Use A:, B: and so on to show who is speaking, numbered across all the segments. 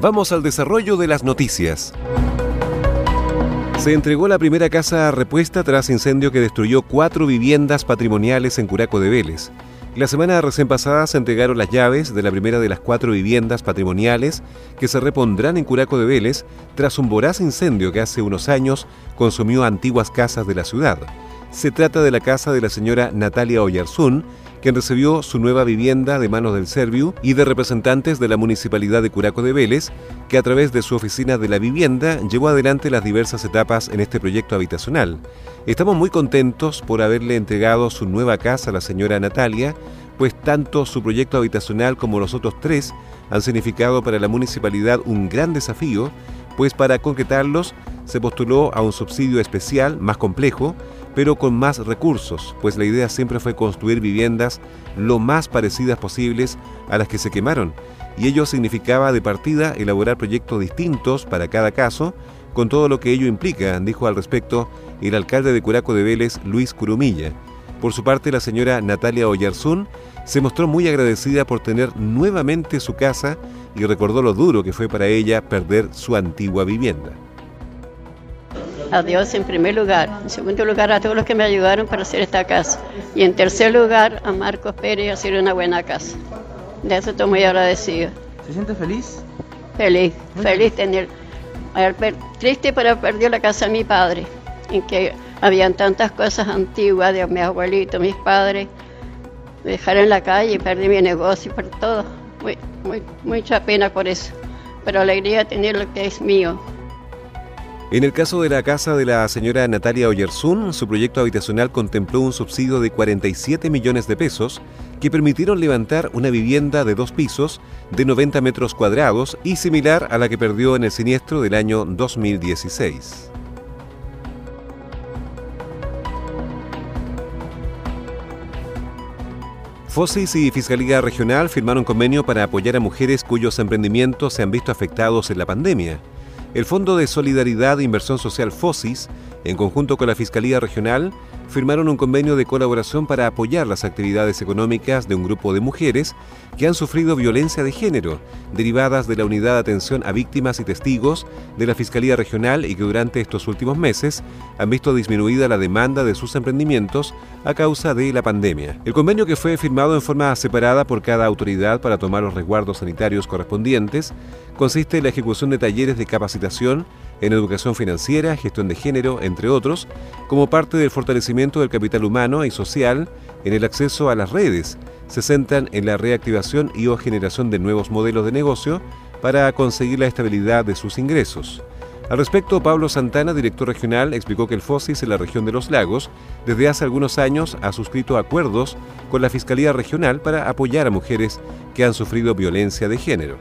A: Vamos al desarrollo de las noticias. Se entregó la primera casa repuesta tras incendio que destruyó cuatro viviendas patrimoniales en Curaco de Vélez. La semana recién pasada se entregaron las llaves de la primera de las cuatro viviendas patrimoniales que se repondrán en Curaco de Vélez tras un voraz incendio que hace unos años consumió antiguas casas de la ciudad. Se trata de la casa de la señora Natalia Oyarzún, quien recibió su nueva vivienda de manos del Serviu y de representantes de la Municipalidad de Curaco de Vélez, que a través de su oficina de la vivienda llevó adelante las diversas etapas en este proyecto habitacional. Estamos muy contentos por haberle entregado su nueva casa a la señora Natalia, pues tanto su proyecto habitacional como los otros tres han significado para la municipalidad un gran desafío, pues para concretarlos se postuló a un subsidio especial más complejo, pero con más recursos, pues la idea siempre fue construir viviendas lo más parecidas posibles a las que se quemaron, y ello significaba de partida elaborar proyectos distintos para cada caso, con todo lo que ello implica, dijo al respecto el alcalde de Curaco de Vélez, Luis Curumilla. Por su parte, la señora Natalia Oyarzún se mostró muy agradecida por tener nuevamente su casa y recordó lo duro que fue para ella perder su antigua vivienda
B: a Dios en primer lugar, en segundo lugar a todos los que me ayudaron para hacer esta casa y en tercer lugar a Marcos Pérez hacer una buena casa. De eso estoy muy agradecido.
C: ¿Se siente feliz?
B: Feliz, feliz tener, triste pero perdió la casa de mi padre, en que habían tantas cosas antiguas de mi abuelito, mis padres, me dejaron en la calle perdí mi negocio y por todo. Muy, muy, mucha pena por eso, pero alegría tener lo que es mío.
A: En el caso de la casa de la señora Natalia Oyerzún, su proyecto habitacional contempló un subsidio de 47 millones de pesos que permitieron levantar una vivienda de dos pisos de 90 metros cuadrados y similar a la que perdió en el siniestro del año 2016. FOSIS y Fiscalía Regional firmaron convenio para apoyar a mujeres cuyos emprendimientos se han visto afectados en la pandemia. El Fondo de Solidaridad e Inversión Social FOSIS, en conjunto con la Fiscalía Regional, firmaron un convenio de colaboración para apoyar las actividades económicas de un grupo de mujeres que han sufrido violencia de género, derivadas de la Unidad de Atención a Víctimas y Testigos de la Fiscalía Regional y que durante estos últimos meses han visto disminuida la demanda de sus emprendimientos a causa de la pandemia. El convenio que fue firmado en forma separada por cada autoridad para tomar los resguardos sanitarios correspondientes consiste en la ejecución de talleres de capacitación en educación financiera, gestión de género, entre otros, como parte del fortalecimiento del capital humano y social en el acceso a las redes. Se centran en la reactivación y o generación de nuevos modelos de negocio para conseguir la estabilidad de sus ingresos. Al respecto, Pablo Santana, director regional, explicó que el FOSIS en la región de los lagos desde hace algunos años ha suscrito acuerdos con la Fiscalía Regional para apoyar a mujeres que han sufrido violencia de género.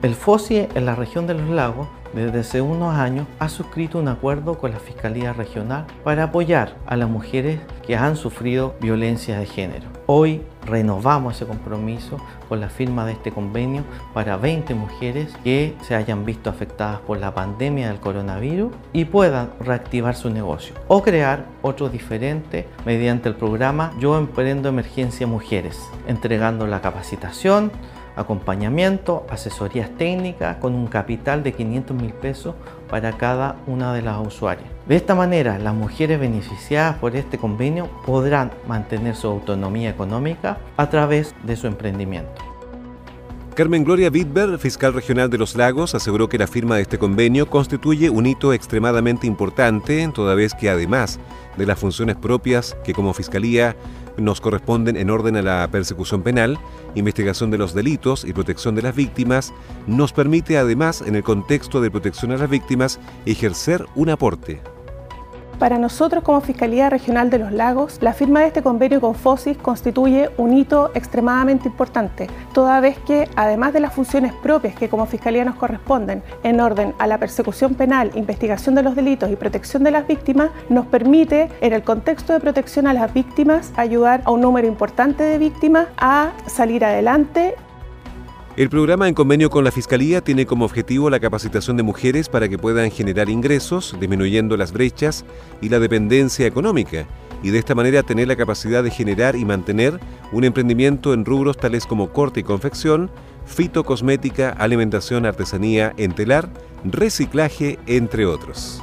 C: El FOSI en la región de los lagos desde hace unos años ha suscrito un acuerdo con la Fiscalía Regional para apoyar a las mujeres que han sufrido violencia de género. Hoy renovamos ese compromiso con la firma de este convenio para 20 mujeres que se hayan visto afectadas por la pandemia del coronavirus y puedan reactivar su negocio o crear otro diferente mediante el programa Yo Emprendo Emergencia Mujeres, entregando la capacitación, acompañamiento, asesorías técnicas con un capital de 500 mil pesos para cada una de las usuarias. De esta manera, las mujeres beneficiadas por este convenio podrán mantener su autonomía económica a través de su emprendimiento.
A: Carmen Gloria Wittberg, fiscal regional de Los Lagos, aseguró que la firma de este convenio constituye un hito extremadamente importante, toda vez que además de las funciones propias que como fiscalía nos corresponden en orden a la persecución penal, investigación de los delitos y protección de las víctimas, nos permite además, en el contexto de protección a las víctimas, ejercer un aporte.
D: Para nosotros como Fiscalía Regional de los Lagos, la firma de este convenio con FOSIS constituye un hito extremadamente importante, toda vez que, además de las funciones propias que como Fiscalía nos corresponden en orden a la persecución penal, investigación de los delitos y protección de las víctimas, nos permite, en el contexto de protección a las víctimas, ayudar a un número importante de víctimas a salir adelante
A: el programa en convenio con la Fiscalía tiene como objetivo la capacitación de mujeres para que puedan generar ingresos, disminuyendo las brechas y la dependencia económica, y de esta manera tener la capacidad de generar y mantener un emprendimiento en rubros tales como corte y confección, fitocosmética, alimentación, artesanía, entelar, reciclaje, entre otros.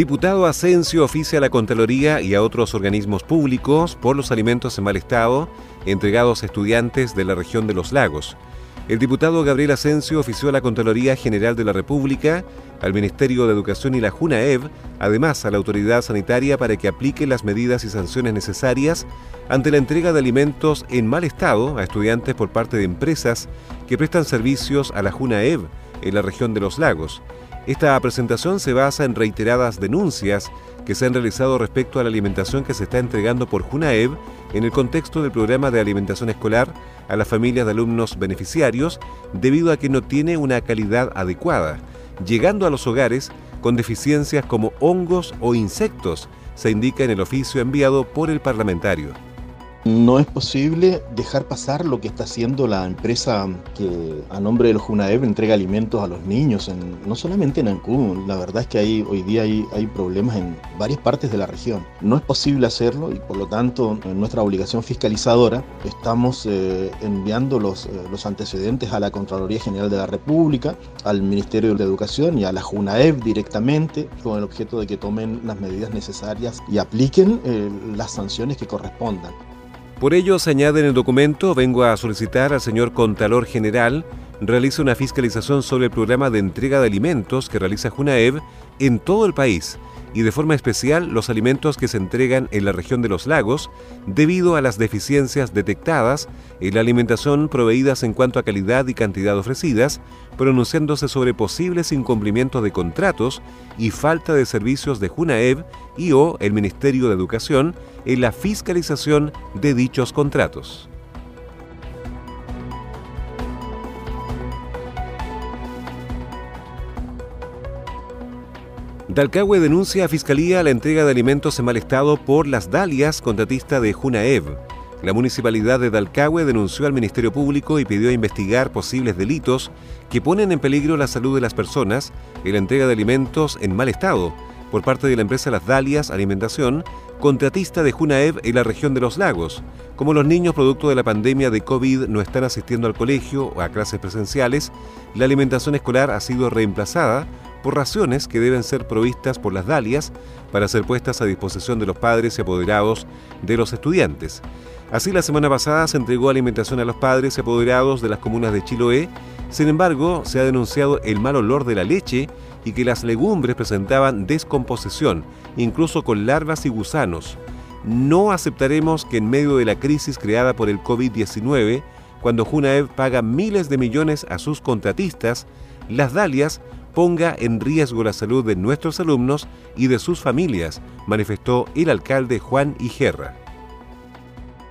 A: Diputado Asensio oficia a la Contraloría y a otros organismos públicos por los alimentos en mal estado entregados a estudiantes de la región de los lagos. El diputado Gabriel Asensio ofició a la Contraloría General de la República, al Ministerio de Educación y la JUNAEV, además a la autoridad sanitaria para que aplique las medidas y sanciones necesarias ante la entrega de alimentos en mal estado a estudiantes por parte de empresas que prestan servicios a la JUNAEV en la región de los lagos. Esta presentación se basa en reiteradas denuncias que se han realizado respecto a la alimentación que se está entregando por Junaev en el contexto del programa de alimentación escolar a las familias de alumnos beneficiarios debido a que no tiene una calidad adecuada, llegando a los hogares con deficiencias como hongos o insectos, se indica en el oficio enviado por el parlamentario.
E: No es posible dejar pasar lo que está haciendo la empresa que a nombre de los Junaev entrega alimentos a los niños, en, no solamente en Ancún, la verdad es que hay, hoy día hay, problemas en varias partes de la región. No es posible hacerlo y por lo tanto en nuestra obligación fiscalizadora estamos eh, enviando los, eh, los antecedentes a la Contraloría General de la República, al Ministerio de Educación y a la Junaev directamente con el objeto de que tomen las medidas necesarias y apliquen eh, las sanciones que correspondan.
A: Por ello, se añade en el documento, vengo a solicitar al señor Contralor General realice una fiscalización sobre el programa de entrega de alimentos que realiza Junaev en todo el país y de forma especial los alimentos que se entregan en la región de los lagos debido a las deficiencias detectadas en la alimentación proveídas en cuanto a calidad y cantidad ofrecidas, pronunciándose sobre posibles incumplimientos de contratos y falta de servicios de Junaev y o el Ministerio de Educación en la fiscalización de dichos contratos. Dalcahue denuncia a Fiscalía la entrega de alimentos en mal estado por las Dalias, contratista de Junaev. La municipalidad de Dalcahue denunció al Ministerio Público y pidió investigar posibles delitos que ponen en peligro la salud de las personas en la entrega de alimentos en mal estado por parte de la empresa Las Dalias Alimentación, contratista de Junaev en la región de los lagos. Como los niños producto de la pandemia de COVID no están asistiendo al colegio o a clases presenciales, la alimentación escolar ha sido reemplazada por raciones que deben ser provistas por las Dalias para ser puestas a disposición de los padres y apoderados de los estudiantes. Así, la semana pasada se entregó alimentación a los padres y apoderados de las comunas de Chiloé. Sin embargo, se ha denunciado el mal olor de la leche y que las legumbres presentaban descomposición, incluso con larvas y gusanos. No aceptaremos que en medio de la crisis creada por el COVID-19, cuando Junaev paga miles de millones a sus contratistas, las Dalias ponga en riesgo la salud de nuestros alumnos y de sus familias, manifestó el alcalde Juan Igerra.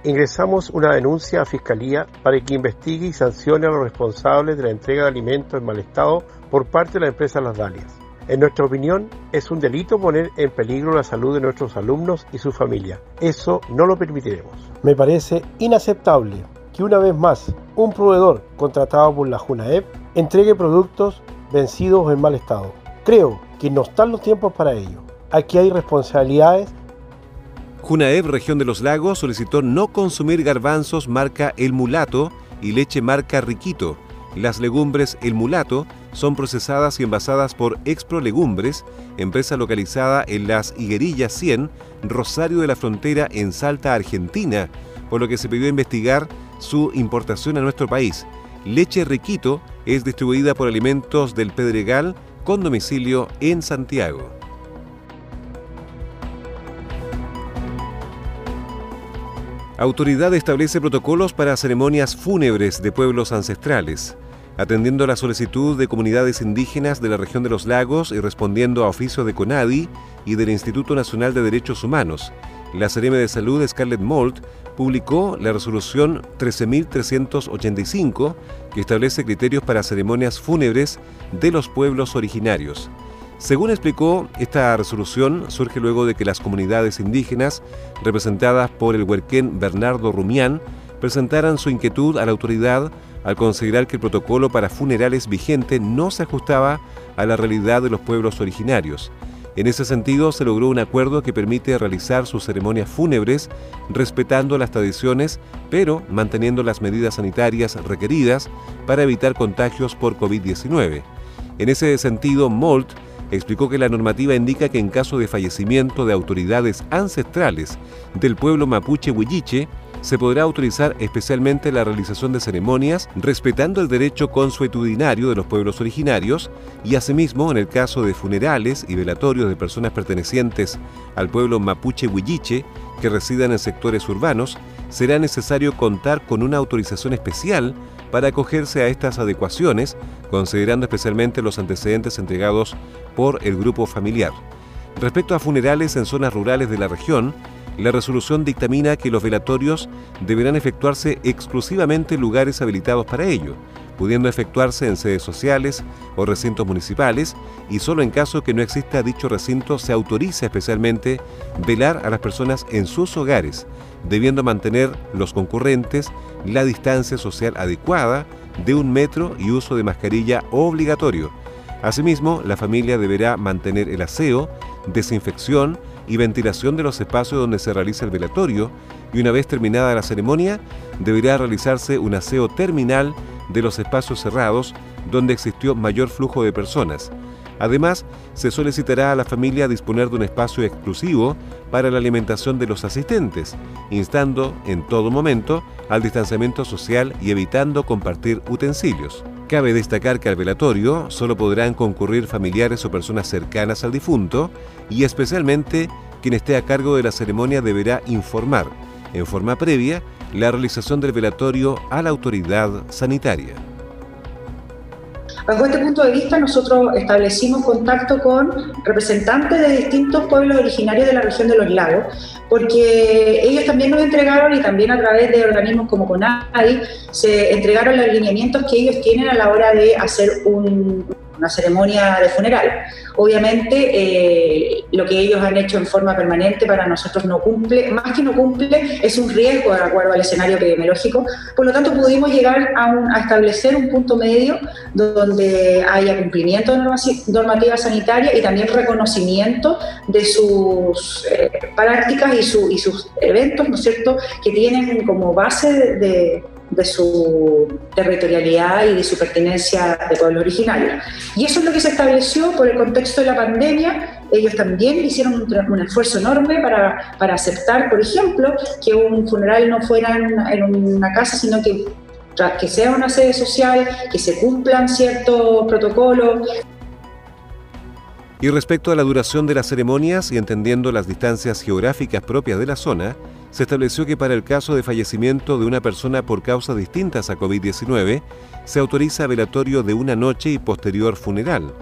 F: Ingresamos una denuncia a Fiscalía para que investigue y sancione a los responsables de la entrega de alimentos en mal estado por parte de la empresa Las Dalias. En nuestra opinión, es un delito poner en peligro la salud de nuestros alumnos y su familia. Eso no lo permitiremos.
G: Me parece inaceptable que una vez más un proveedor contratado por la JUNAEP entregue productos vencidos o en mal estado. Creo que no están los tiempos para ello. Aquí hay responsabilidades.
A: Junaev, región de los lagos, solicitó no consumir garbanzos marca El Mulato y leche marca Riquito. Las legumbres El Mulato son procesadas y envasadas por Expro Legumbres, empresa localizada en las Higuerillas 100, Rosario de la Frontera, en Salta, Argentina, por lo que se pidió investigar su importación a nuestro país. Leche Riquito es distribuida por Alimentos del Pedregal con domicilio en Santiago. Autoridad establece protocolos para ceremonias fúnebres de pueblos ancestrales. Atendiendo a la solicitud de comunidades indígenas de la región de los lagos y respondiendo a oficio de CONADI y del Instituto Nacional de Derechos Humanos, la Sereme de Salud Scarlett Mold publicó la resolución 13.385 que establece criterios para ceremonias fúnebres de los pueblos originarios. Según explicó, esta resolución surge luego de que las comunidades indígenas, representadas por el huerquén Bernardo Rumián, presentaran su inquietud a la autoridad al considerar que el protocolo para funerales vigente no se ajustaba a la realidad de los pueblos originarios. En ese sentido, se logró un acuerdo que permite realizar sus ceremonias fúnebres respetando las tradiciones, pero manteniendo las medidas sanitarias requeridas para evitar contagios por COVID-19. En ese sentido, Molt explicó que la normativa indica que en caso de fallecimiento de autoridades ancestrales del pueblo mapuche huilliche, se podrá autorizar especialmente la realización de ceremonias respetando el derecho consuetudinario de los pueblos originarios y asimismo en el caso de funerales y velatorios de personas pertenecientes al pueblo mapuche huilliche que residan en sectores urbanos, será necesario contar con una autorización especial para acogerse a estas adecuaciones, considerando especialmente los antecedentes entregados por el grupo familiar. Respecto a funerales en zonas rurales de la región, la resolución dictamina que los velatorios deberán efectuarse exclusivamente en lugares habilitados para ello, pudiendo efectuarse en sedes sociales o recintos municipales y solo en caso que no exista dicho recinto se autoriza especialmente velar a las personas en sus hogares, debiendo mantener los concurrentes la distancia social adecuada de un metro y uso de mascarilla obligatorio. Asimismo, la familia deberá mantener el aseo, desinfección y ventilación de los espacios donde se realiza el velatorio y una vez terminada la ceremonia deberá realizarse un aseo terminal de los espacios cerrados donde existió mayor flujo de personas. Además, se solicitará a la familia disponer de un espacio exclusivo para la alimentación de los asistentes, instando en todo momento al distanciamiento social y evitando compartir utensilios. Cabe destacar que al velatorio solo podrán concurrir familiares o personas cercanas al difunto y especialmente quien esté a cargo de la ceremonia deberá informar, en forma previa, la realización del velatorio a la autoridad sanitaria.
H: Bajo este punto de vista, nosotros establecimos contacto con representantes de distintos pueblos originarios de la región de los lagos, porque ellos también nos entregaron y también a través de organismos como CONADI se entregaron los alineamientos que ellos tienen a la hora de hacer un, una ceremonia de funeral. Obviamente, eh, lo que ellos han hecho en forma permanente para nosotros no cumple, más que no cumple, es un riesgo de acuerdo al escenario epidemiológico. Por lo tanto, pudimos llegar a, establecer un punto medio donde haya cumplimiento de normativa sanitaria y también reconocimiento de sus eh, prácticas y, sus eventos, ¿no es cierto?, que tienen como base de su territorialidad y de su pertenencia de pueblo originario. Y eso es lo que se estableció por el contexto de la pandemia. Ellos también hicieron un, esfuerzo enorme para, para, aceptar, por ejemplo, que un funeral no fuera en, una casa, sino que, que sea una sede social, que se cumplan ciertos protocolos.
A: Y respecto a la duración de las ceremonias y entendiendo las distancias geográficas propias de la zona, se estableció que para el caso de fallecimiento de una persona por causas distintas a COVID-19, se autoriza velatorio de una noche y posterior funeral.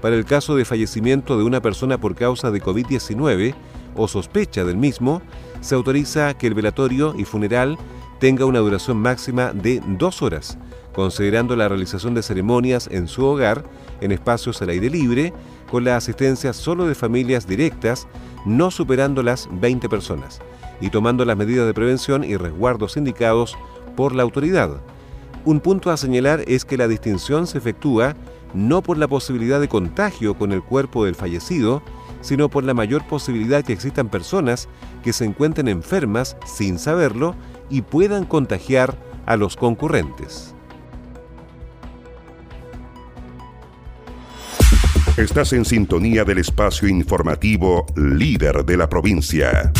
A: Para el caso de fallecimiento de una persona por causa de COVID-19 o sospecha del mismo, se autoriza que el velatorio y funeral tenga una duración máxima de dos horas, considerando la realización de ceremonias en su hogar, en espacios al aire libre, con la asistencia solo de familias directas, no superando las 20 personas, y tomando las medidas de prevención y resguardos indicados por la autoridad. Un punto a señalar es que la distinción se efectúa no por la posibilidad de contagio con el cuerpo del fallecido, sino por la mayor posibilidad que existan personas que se encuentren enfermas sin saberlo y puedan contagiar a los concurrentes.
I: Estás en sintonía del espacio informativo líder de la provincia.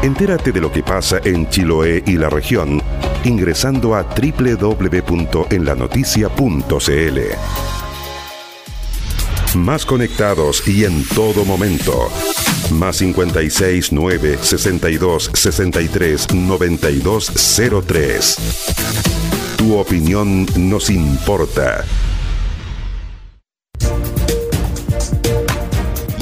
I: Entérate de lo que pasa en Chiloé y la región ingresando a www.enlanoticia.cl. Más conectados y en todo momento. Más 56 9 62 63 92 03. Tu opinión nos importa.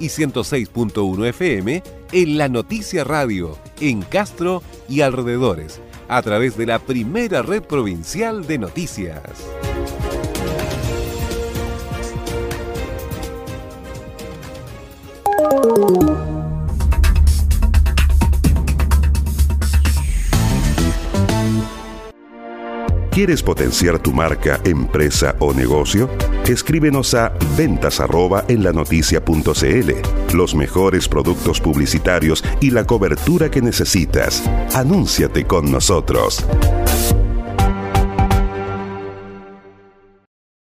A: y 106.1 FM en La Noticia Radio, en Castro y alrededores, a través de la primera red provincial de noticias.
I: ¿Quieres potenciar tu marca, empresa o negocio? Escríbenos a ventas en la Los mejores productos publicitarios y la cobertura que necesitas. Anúnciate con nosotros.